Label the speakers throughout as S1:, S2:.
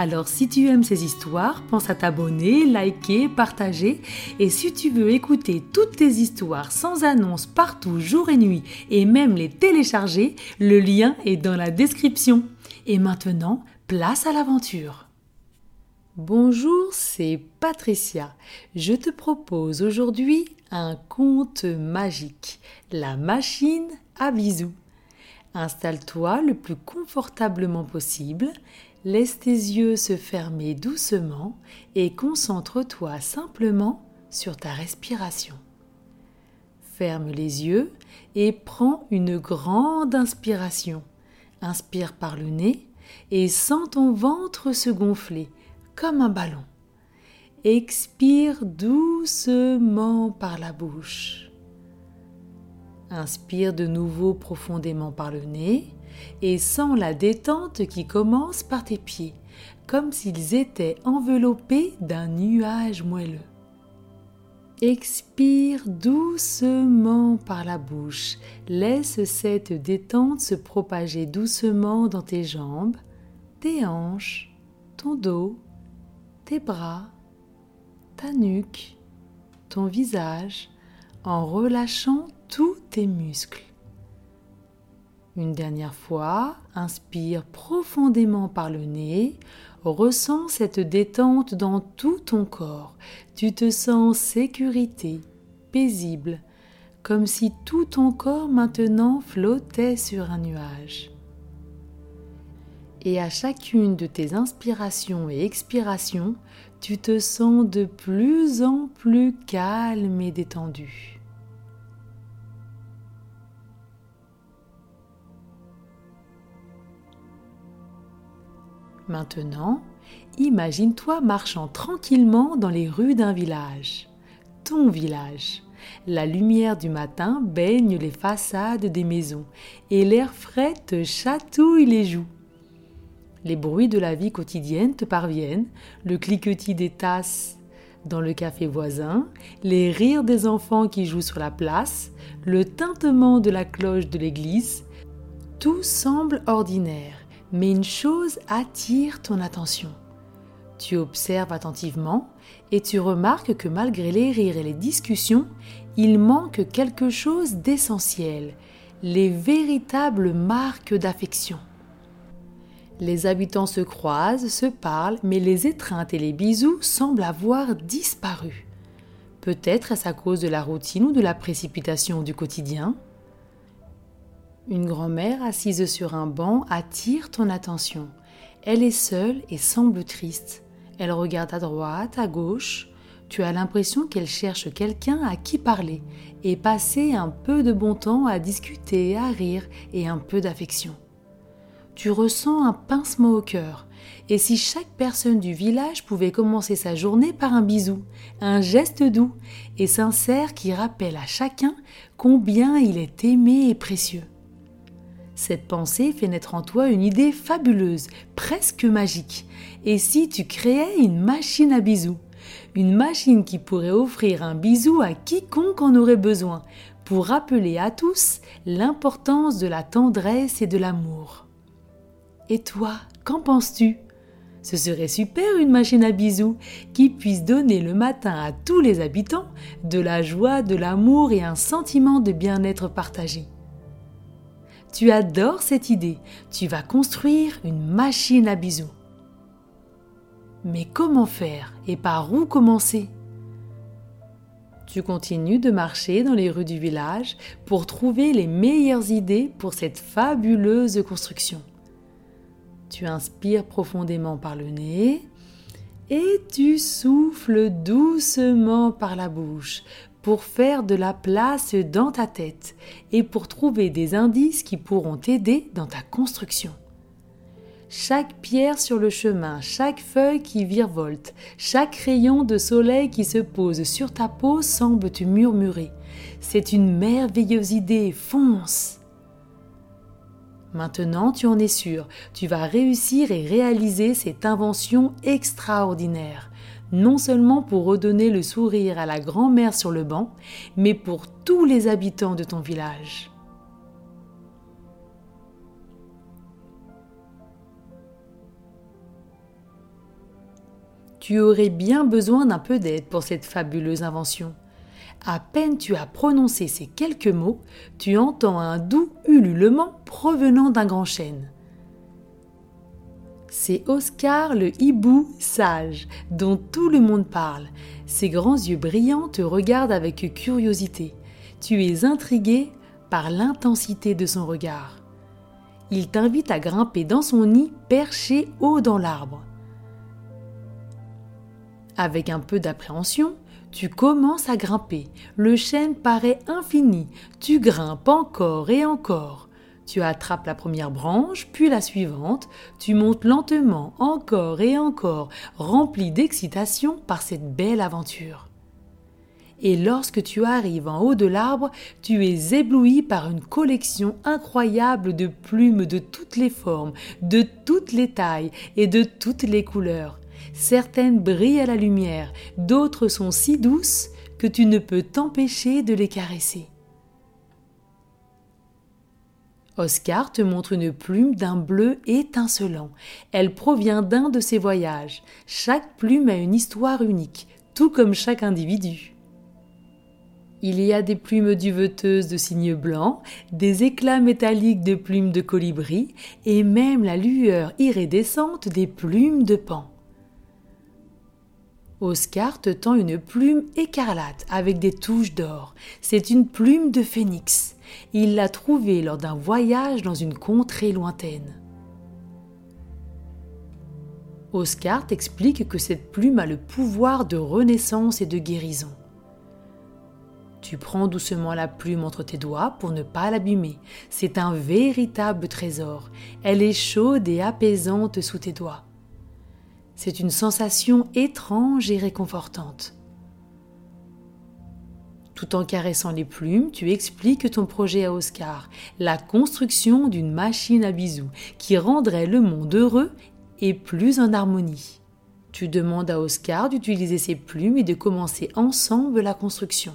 S1: Alors si tu aimes ces histoires, pense à t'abonner, liker, partager. Et si tu veux écouter toutes tes histoires sans annonce partout, jour et nuit, et même les télécharger, le lien est dans la description. Et maintenant, place à l'aventure. Bonjour, c'est Patricia. Je te propose aujourd'hui un conte magique, la machine à bisous. Installe-toi le plus confortablement possible, Laisse tes yeux se fermer doucement et concentre-toi simplement sur ta respiration. Ferme les yeux et prends une grande inspiration. Inspire par le nez et sens ton ventre se gonfler comme un ballon. Expire doucement par la bouche. Inspire de nouveau profondément par le nez et sens la détente qui commence par tes pieds, comme s'ils étaient enveloppés d'un nuage moelleux. Expire doucement par la bouche. Laisse cette détente se propager doucement dans tes jambes, tes hanches, ton dos, tes bras, ta nuque, ton visage, en relâchant tous tes muscles. Une dernière fois, inspire profondément par le nez, ressens cette détente dans tout ton corps. Tu te sens en sécurité, paisible, comme si tout ton corps maintenant flottait sur un nuage. Et à chacune de tes inspirations et expirations, tu te sens de plus en plus calme et détendu. Maintenant, imagine-toi marchant tranquillement dans les rues d'un village. Ton village. La lumière du matin baigne les façades des maisons et l'air frais te chatouille les joues. Les bruits de la vie quotidienne te parviennent, le cliquetis des tasses dans le café voisin, les rires des enfants qui jouent sur la place, le tintement de la cloche de l'église, tout semble ordinaire mais une chose attire ton attention. Tu observes attentivement et tu remarques que malgré les rires et les discussions, il manque quelque chose d'essentiel, les véritables marques d'affection. Les habitants se croisent, se parlent, mais les étreintes et les bisous semblent avoir disparu. Peut-être est-ce à cause de la routine ou de la précipitation du quotidien une grand-mère assise sur un banc attire ton attention. Elle est seule et semble triste. Elle regarde à droite, à gauche. Tu as l'impression qu'elle cherche quelqu'un à qui parler et passer un peu de bon temps à discuter, à rire et un peu d'affection. Tu ressens un pincement au cœur. Et si chaque personne du village pouvait commencer sa journée par un bisou, un geste doux et sincère qui rappelle à chacun combien il est aimé et précieux. Cette pensée fait naître en toi une idée fabuleuse, presque magique. Et si tu créais une machine à bisous? Une machine qui pourrait offrir un bisou à quiconque en aurait besoin, pour rappeler à tous l'importance de la tendresse et de l'amour. Et toi, qu'en penses-tu? Ce serait super une machine à bisous qui puisse donner le matin à tous les habitants de la joie, de l'amour et un sentiment de bien-être partagé. Tu adores cette idée. Tu vas construire une machine à bisous. Mais comment faire et par où commencer? Tu continues de marcher dans les rues du village pour trouver les meilleures idées pour cette fabuleuse construction. Tu inspires profondément par le nez et tu souffles doucement par la bouche pour faire de la place dans ta tête et pour trouver des indices qui pourront t'aider dans ta construction. Chaque pierre sur le chemin, chaque feuille qui virevolte, chaque rayon de soleil qui se pose sur ta peau semble te murmurer. C'est une merveilleuse idée, fonce. Maintenant, tu en es sûr, tu vas réussir et réaliser cette invention extraordinaire, non seulement pour redonner le sourire à la grand-mère sur le banc, mais pour tous les habitants de ton village. Tu aurais bien besoin d'un peu d'aide pour cette fabuleuse invention. À peine tu as prononcé ces quelques mots, tu entends un doux ululement provenant d'un grand chêne. C'est Oscar le hibou sage, dont tout le monde parle. Ses grands yeux brillants te regardent avec curiosité. Tu es intrigué par l'intensité de son regard. Il t'invite à grimper dans son nid perché haut dans l'arbre. Avec un peu d'appréhension, tu commences à grimper. Le chêne paraît infini. Tu grimpes encore et encore. Tu attrapes la première branche, puis la suivante. Tu montes lentement, encore et encore, rempli d'excitation par cette belle aventure. Et lorsque tu arrives en haut de l'arbre, tu es ébloui par une collection incroyable de plumes de toutes les formes, de toutes les tailles et de toutes les couleurs. Certaines brillent à la lumière, d'autres sont si douces que tu ne peux t'empêcher de les caresser. Oscar te montre une plume d'un bleu étincelant. Elle provient d'un de ses voyages. Chaque plume a une histoire unique, tout comme chaque individu. Il y a des plumes duveteuses de cygnes blancs, des éclats métalliques de plumes de colibri et même la lueur iridescente des plumes de pan. Oscar te tend une plume écarlate avec des touches d'or. C'est une plume de phénix. Il l'a trouvée lors d'un voyage dans une contrée lointaine. Oscar t'explique que cette plume a le pouvoir de renaissance et de guérison. Tu prends doucement la plume entre tes doigts pour ne pas l'abîmer. C'est un véritable trésor. Elle est chaude et apaisante sous tes doigts. C'est une sensation étrange et réconfortante. Tout en caressant les plumes, tu expliques ton projet à Oscar, la construction d'une machine à bisous qui rendrait le monde heureux et plus en harmonie. Tu demandes à Oscar d'utiliser ses plumes et de commencer ensemble la construction.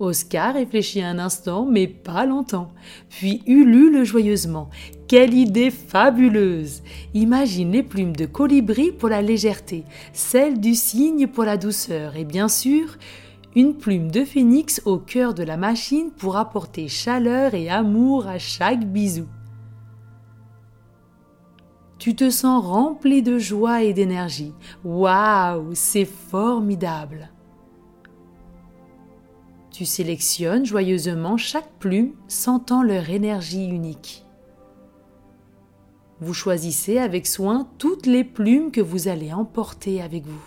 S1: Oscar réfléchit un instant, mais pas longtemps, puis ulule joyeusement. Quelle idée fabuleuse Imagine les plumes de colibri pour la légèreté, celles du cygne pour la douceur, et bien sûr, une plume de phénix au cœur de la machine pour apporter chaleur et amour à chaque bisou. Tu te sens rempli de joie et d'énergie. Waouh, c'est formidable! Tu sélectionnes joyeusement chaque plume, sentant leur énergie unique. Vous choisissez avec soin toutes les plumes que vous allez emporter avec vous.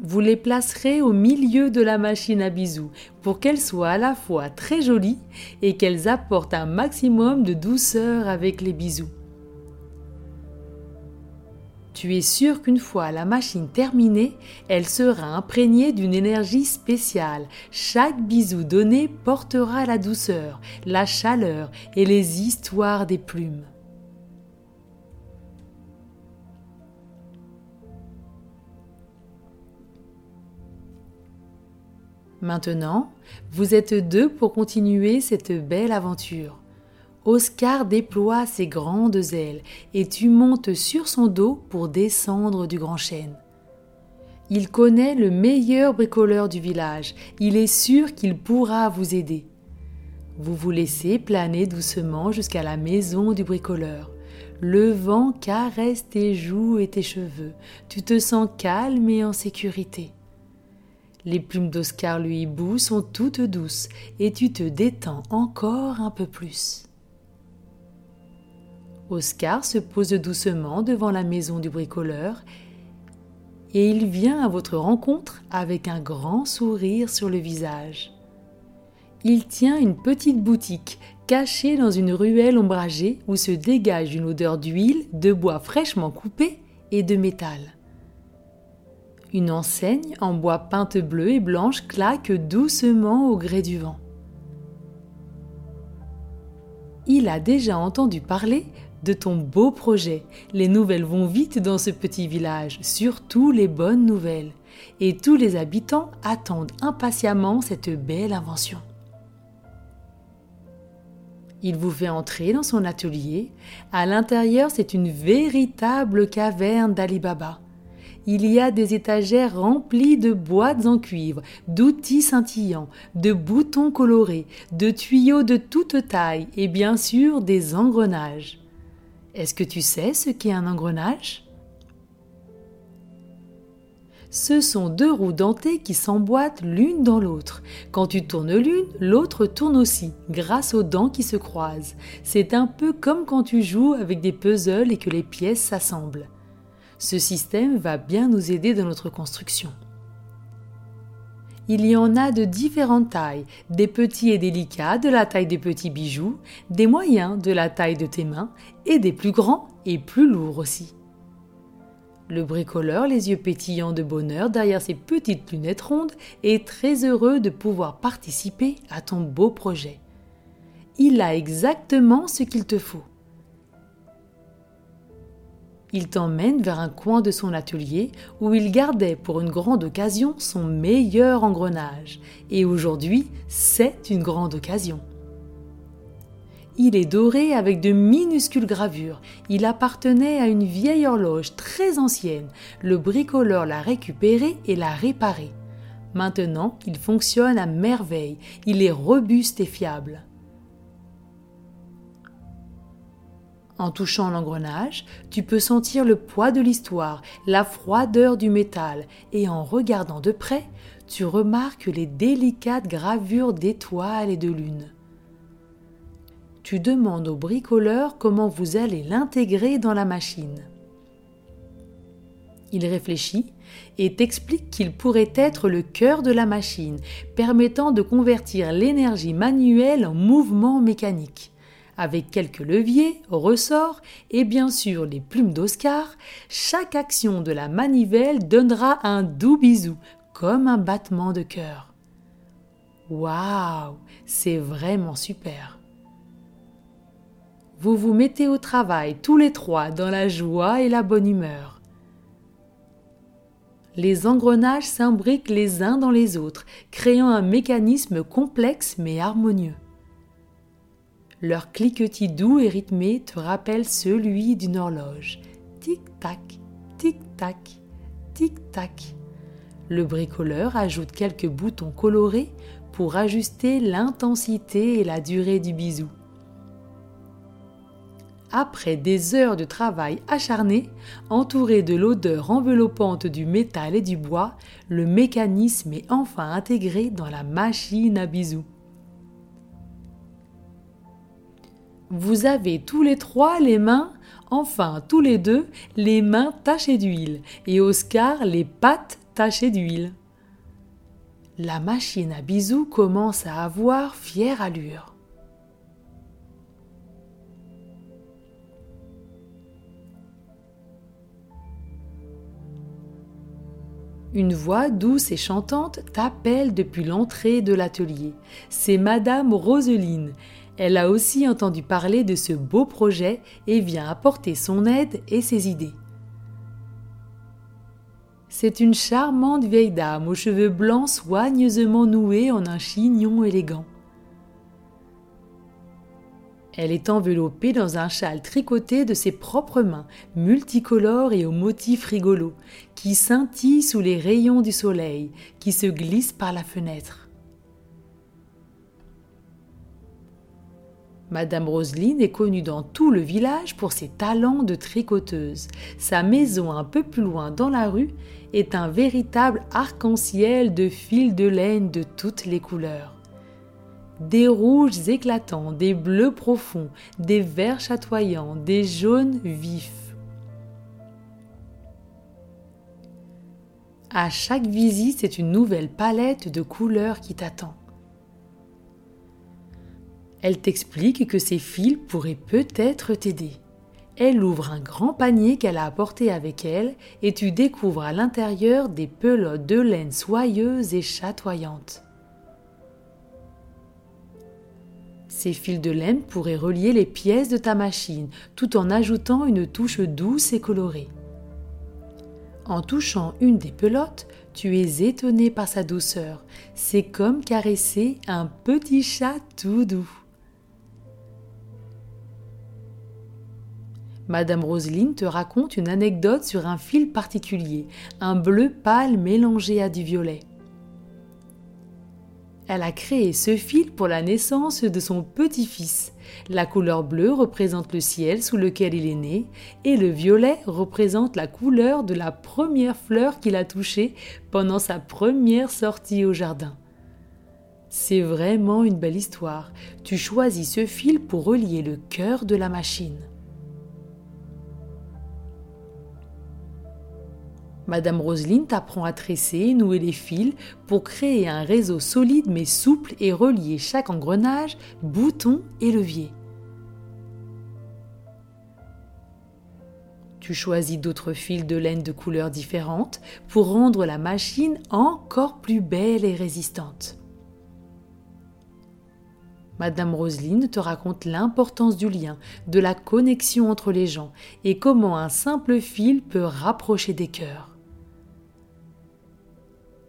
S1: Vous les placerez au milieu de la machine à bisous pour qu'elles soient à la fois très jolies et qu'elles apportent un maximum de douceur avec les bisous. Tu es sûr qu'une fois la machine terminée, elle sera imprégnée d'une énergie spéciale. Chaque bisou donné portera la douceur, la chaleur et les histoires des plumes. Maintenant, vous êtes deux pour continuer cette belle aventure. Oscar déploie ses grandes ailes et tu montes sur son dos pour descendre du grand chêne. Il connaît le meilleur bricoleur du village, il est sûr qu'il pourra vous aider. Vous vous laissez planer doucement jusqu'à la maison du bricoleur. Le vent caresse tes joues et tes cheveux, tu te sens calme et en sécurité. Les plumes d'Oscar le hibou sont toutes douces et tu te détends encore un peu plus. Oscar se pose doucement devant la maison du bricoleur et il vient à votre rencontre avec un grand sourire sur le visage. Il tient une petite boutique cachée dans une ruelle ombragée où se dégage une odeur d'huile, de bois fraîchement coupé et de métal. Une enseigne en bois peinte bleu et blanche claque doucement au gré du vent. Il a déjà entendu parler de ton beau projet. Les nouvelles vont vite dans ce petit village, surtout les bonnes nouvelles. Et tous les habitants attendent impatiemment cette belle invention. Il vous fait entrer dans son atelier. À l'intérieur, c'est une véritable caverne d'Alibaba il y a des étagères remplies de boîtes en cuivre, d'outils scintillants, de boutons colorés, de tuyaux de toute taille et bien sûr des engrenages. Est-ce que tu sais ce qu'est un engrenage? Ce sont deux roues dentées qui s'emboîtent l'une dans l'autre. Quand tu tournes l'une, l'autre tourne aussi, grâce aux dents qui se croisent. C'est un peu comme quand tu joues avec des puzzles et que les pièces s'assemblent. Ce système va bien nous aider dans notre construction. Il y en a de différentes tailles, des petits et délicats de la taille des petits bijoux, des moyens de la taille de tes mains et des plus grands et plus lourds aussi. Le bricoleur, les yeux pétillants de bonheur derrière ses petites lunettes rondes, est très heureux de pouvoir participer à ton beau projet. Il a exactement ce qu'il te faut. Il t'emmène vers un coin de son atelier où il gardait pour une grande occasion son meilleur engrenage. Et aujourd'hui, c'est une grande occasion. Il est doré avec de minuscules gravures. Il appartenait à une vieille horloge très ancienne. Le bricoleur l'a récupéré et l'a réparé. Maintenant, il fonctionne à merveille. Il est robuste et fiable. En touchant l'engrenage, tu peux sentir le poids de l'histoire, la froideur du métal, et en regardant de près, tu remarques les délicates gravures d'étoiles et de lunes. Tu demandes au bricoleur comment vous allez l'intégrer dans la machine. Il réfléchit et t'explique qu'il pourrait être le cœur de la machine, permettant de convertir l'énergie manuelle en mouvement mécanique avec quelques leviers, ressorts et bien sûr les plumes d'Oscar, chaque action de la manivelle donnera un doux bisou, comme un battement de cœur. Waouh, c'est vraiment super. Vous vous mettez au travail tous les trois dans la joie et la bonne humeur. Les engrenages s'imbriquent les uns dans les autres, créant un mécanisme complexe mais harmonieux. Leur cliquetis doux et rythmé te rappelle celui d'une horloge. Tic-tac, tic-tac, tic-tac. Le bricoleur ajoute quelques boutons colorés pour ajuster l'intensité et la durée du bisou. Après des heures de travail acharné, entouré de l'odeur enveloppante du métal et du bois, le mécanisme est enfin intégré dans la machine à bisous. Vous avez tous les trois les mains, enfin tous les deux, les mains tachées d'huile et Oscar les pattes tachées d'huile. La machine à bisous commence à avoir fière allure. Une voix douce et chantante t'appelle depuis l'entrée de l'atelier. C'est Madame Roseline. Elle a aussi entendu parler de ce beau projet et vient apporter son aide et ses idées. C'est une charmante vieille dame aux cheveux blancs soigneusement noués en un chignon élégant. Elle est enveloppée dans un châle tricoté de ses propres mains, multicolore et aux motifs rigolos, qui scintille sous les rayons du soleil, qui se glisse par la fenêtre. Madame Roseline est connue dans tout le village pour ses talents de tricoteuse. Sa maison un peu plus loin dans la rue est un véritable arc-en-ciel de fils de laine de toutes les couleurs. Des rouges éclatants, des bleus profonds, des verts chatoyants, des jaunes vifs. À chaque visite, c'est une nouvelle palette de couleurs qui t'attend. Elle t'explique que ces fils pourraient peut-être t'aider. Elle ouvre un grand panier qu'elle a apporté avec elle et tu découvres à l'intérieur des pelotes de laine soyeuses et chatoyantes. Ces fils de laine pourraient relier les pièces de ta machine tout en ajoutant une touche douce et colorée. En touchant une des pelotes, tu es étonné par sa douceur. C'est comme caresser un petit chat tout doux. Madame Roseline te raconte une anecdote sur un fil particulier, un bleu pâle mélangé à du violet. Elle a créé ce fil pour la naissance de son petit-fils. La couleur bleue représente le ciel sous lequel il est né et le violet représente la couleur de la première fleur qu'il a touchée pendant sa première sortie au jardin. C'est vraiment une belle histoire. Tu choisis ce fil pour relier le cœur de la machine. Madame Roseline t'apprend à tresser et nouer les fils pour créer un réseau solide mais souple et relier chaque engrenage, bouton et levier. Tu choisis d'autres fils de laine de couleurs différentes pour rendre la machine encore plus belle et résistante. Madame Roseline te raconte l'importance du lien, de la connexion entre les gens et comment un simple fil peut rapprocher des cœurs.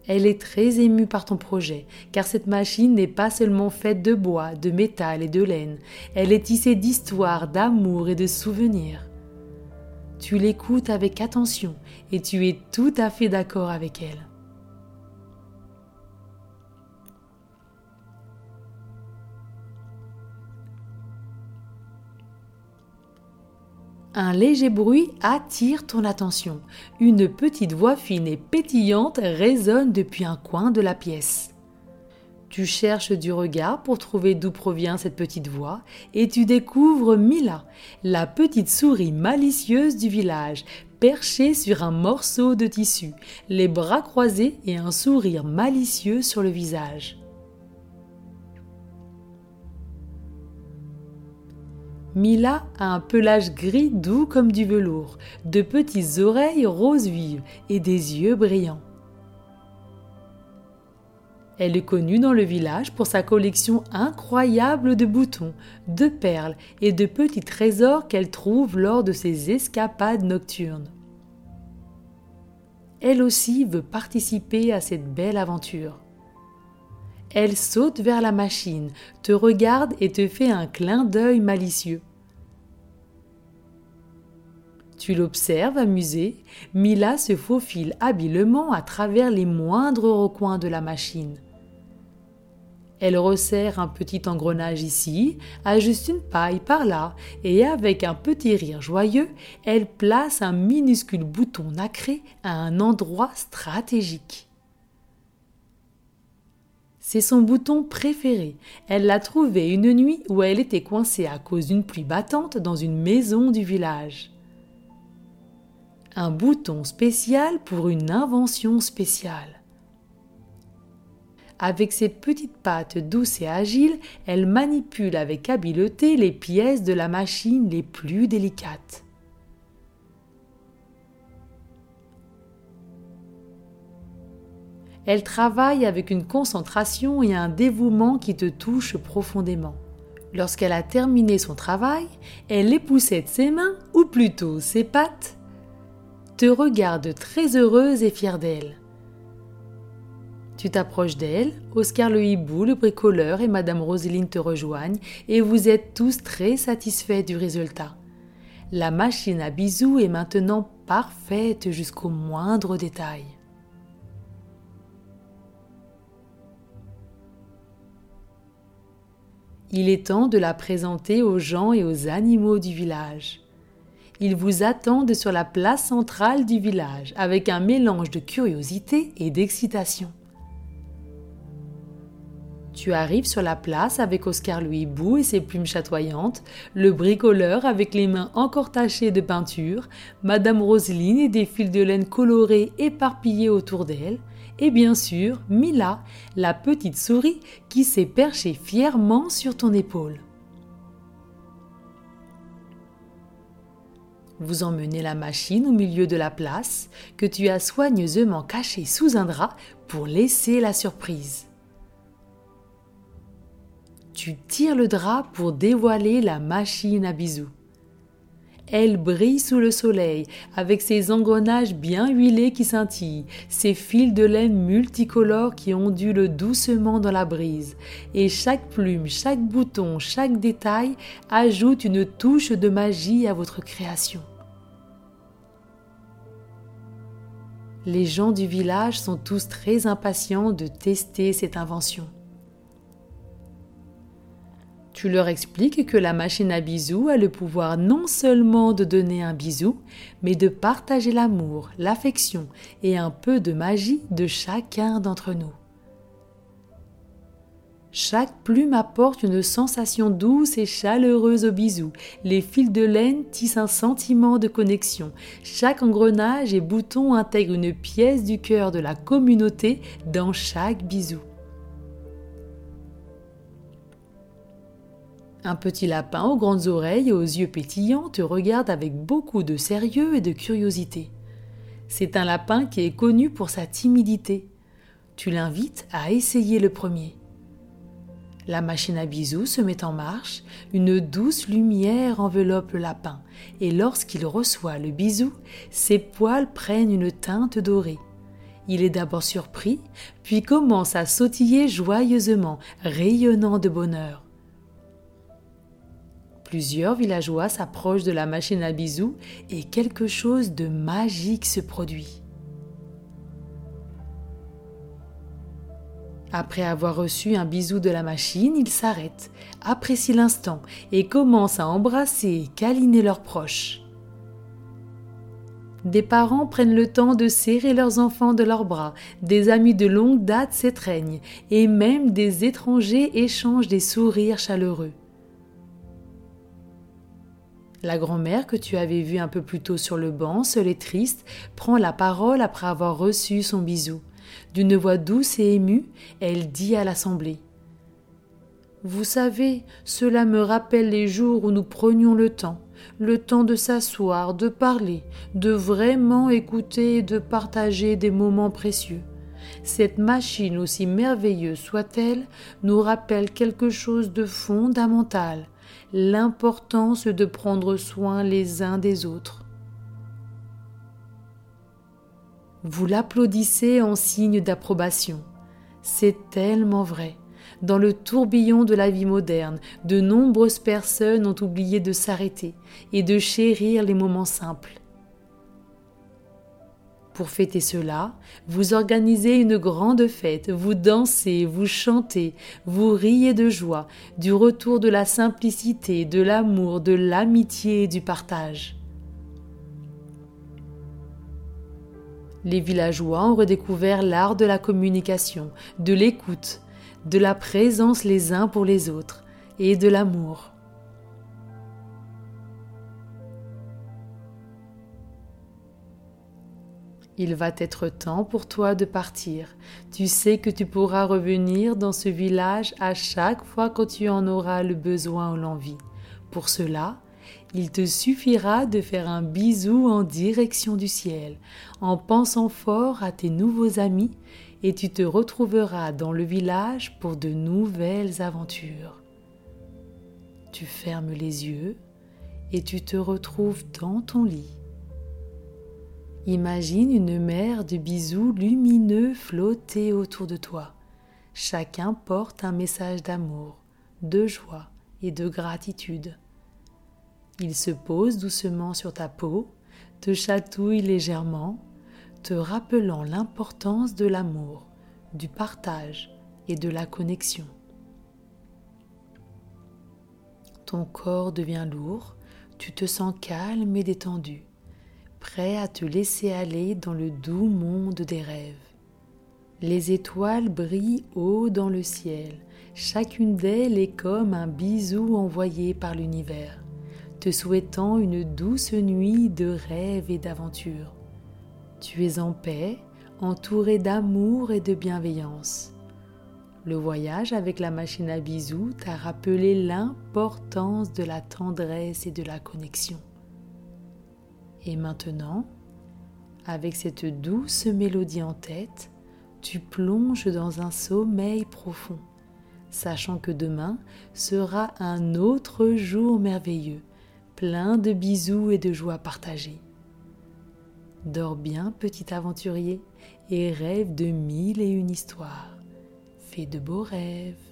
S1: Elle est très émue par ton projet, car cette machine n'est pas seulement faite de bois, de métal et de laine, elle est tissée d'histoires, d'amour et de souvenirs. Tu l'écoutes avec attention et tu es tout à fait d'accord avec elle. Un léger bruit attire ton attention. Une petite voix fine et pétillante résonne depuis un coin de la pièce. Tu cherches du regard pour trouver d'où provient cette petite voix et tu découvres Mila, la petite souris malicieuse du village, perchée sur un morceau de tissu, les bras croisés et un sourire malicieux sur le visage. Mila a un pelage gris doux comme du velours, de petites oreilles roses vives et des yeux brillants. Elle est connue dans le village pour sa collection incroyable de boutons, de perles et de petits trésors qu'elle trouve lors de ses escapades nocturnes. Elle aussi veut participer à cette belle aventure. Elle saute vers la machine, te regarde et te fait un clin d'œil malicieux. Tu l'observes amusée, Mila se faufile habilement à travers les moindres recoins de la machine. Elle resserre un petit engrenage ici, ajuste une paille par là, et avec un petit rire joyeux, elle place un minuscule bouton nacré à un endroit stratégique. C'est son bouton préféré. Elle l'a trouvé une nuit où elle était coincée à cause d'une pluie battante dans une maison du village. Un bouton spécial pour une invention spéciale. Avec ses petites pattes douces et agiles, elle manipule avec habileté les pièces de la machine les plus délicates. Elle travaille avec une concentration et un dévouement qui te touchent profondément. Lorsqu'elle a terminé son travail, elle époussette ses mains, ou plutôt ses pattes, te regarde très heureuse et fière d'elle. Tu t'approches d'elle, Oscar le hibou, le bricoleur et Madame Roseline te rejoignent et vous êtes tous très satisfaits du résultat. La machine à bisous est maintenant parfaite jusqu'au moindre détail. Il est temps de la présenter aux gens et aux animaux du village. Ils vous attendent sur la place centrale du village avec un mélange de curiosité et d'excitation. Tu arrives sur la place avec Oscar Louis Bou et ses plumes chatoyantes, le bricoleur avec les mains encore tachées de peinture, Madame Roseline et des fils de laine colorés éparpillés autour d'elle, et bien sûr Mila, la petite souris qui s'est perchée fièrement sur ton épaule. Vous emmenez la machine au milieu de la place que tu as soigneusement cachée sous un drap pour laisser la surprise. Tu tires le drap pour dévoiler la machine à bisous. Elle brille sous le soleil, avec ses engrenages bien huilés qui scintillent, ses fils de laine multicolores qui ondulent doucement dans la brise, et chaque plume, chaque bouton, chaque détail ajoute une touche de magie à votre création. Les gens du village sont tous très impatients de tester cette invention. Tu leur expliques que la machine à bisous a le pouvoir non seulement de donner un bisou, mais de partager l'amour, l'affection et un peu de magie de chacun d'entre nous. Chaque plume apporte une sensation douce et chaleureuse au bisou. Les fils de laine tissent un sentiment de connexion. Chaque engrenage et bouton intègre une pièce du cœur de la communauté dans chaque bisou. Un petit lapin aux grandes oreilles et aux yeux pétillants te regarde avec beaucoup de sérieux et de curiosité. C'est un lapin qui est connu pour sa timidité. Tu l'invites à essayer le premier. La machine à bisous se met en marche, une douce lumière enveloppe le lapin, et lorsqu'il reçoit le bisou, ses poils prennent une teinte dorée. Il est d'abord surpris, puis commence à sautiller joyeusement, rayonnant de bonheur. Plusieurs villageois s'approchent de la machine à bisous et quelque chose de magique se produit. Après avoir reçu un bisou de la machine, ils s'arrêtent, apprécient l'instant et commencent à embrasser et câliner leurs proches. Des parents prennent le temps de serrer leurs enfants de leurs bras, des amis de longue date s'étreignent et même des étrangers échangent des sourires chaleureux. La grand-mère que tu avais vue un peu plus tôt sur le banc, seule et triste, prend la parole après avoir reçu son bisou. D'une voix douce et émue, elle dit à l'assemblée Vous savez, cela me rappelle les jours où nous prenions le temps, le temps de s'asseoir, de parler, de vraiment écouter et de partager des moments précieux. Cette machine, aussi merveilleuse soit-elle, nous rappelle quelque chose de fondamental l'importance de prendre soin les uns des autres. Vous l'applaudissez en signe d'approbation. C'est tellement vrai. Dans le tourbillon de la vie moderne, de nombreuses personnes ont oublié de s'arrêter et de chérir les moments simples. Pour fêter cela, vous organisez une grande fête, vous dansez, vous chantez, vous riez de joie, du retour de la simplicité, de l'amour, de l'amitié et du partage. Les villageois ont redécouvert l'art de la communication, de l'écoute, de la présence les uns pour les autres et de l'amour. Il va être temps pour toi de partir. Tu sais que tu pourras revenir dans ce village à chaque fois que tu en auras le besoin ou l'envie. Pour cela, il te suffira de faire un bisou en direction du ciel, en pensant fort à tes nouveaux amis, et tu te retrouveras dans le village pour de nouvelles aventures. Tu fermes les yeux et tu te retrouves dans ton lit. Imagine une mer de bisous lumineux flotter autour de toi. Chacun porte un message d'amour, de joie et de gratitude. Il se pose doucement sur ta peau, te chatouille légèrement, te rappelant l'importance de l'amour, du partage et de la connexion. Ton corps devient lourd, tu te sens calme et détendu prêt à te laisser aller dans le doux monde des rêves. Les étoiles brillent haut dans le ciel, chacune d'elles est comme un bisou envoyé par l'univers, te souhaitant une douce nuit de rêves et d'aventure. Tu es en paix, entouré d'amour et de bienveillance. Le voyage avec la machine à bisous t'a rappelé l'importance de la tendresse et de la connexion. Et maintenant, avec cette douce mélodie en tête, tu plonges dans un sommeil profond, sachant que demain sera un autre jour merveilleux, plein de bisous et de joie partagée. Dors bien, petit aventurier, et rêve de mille et une histoires. Fais de beaux rêves.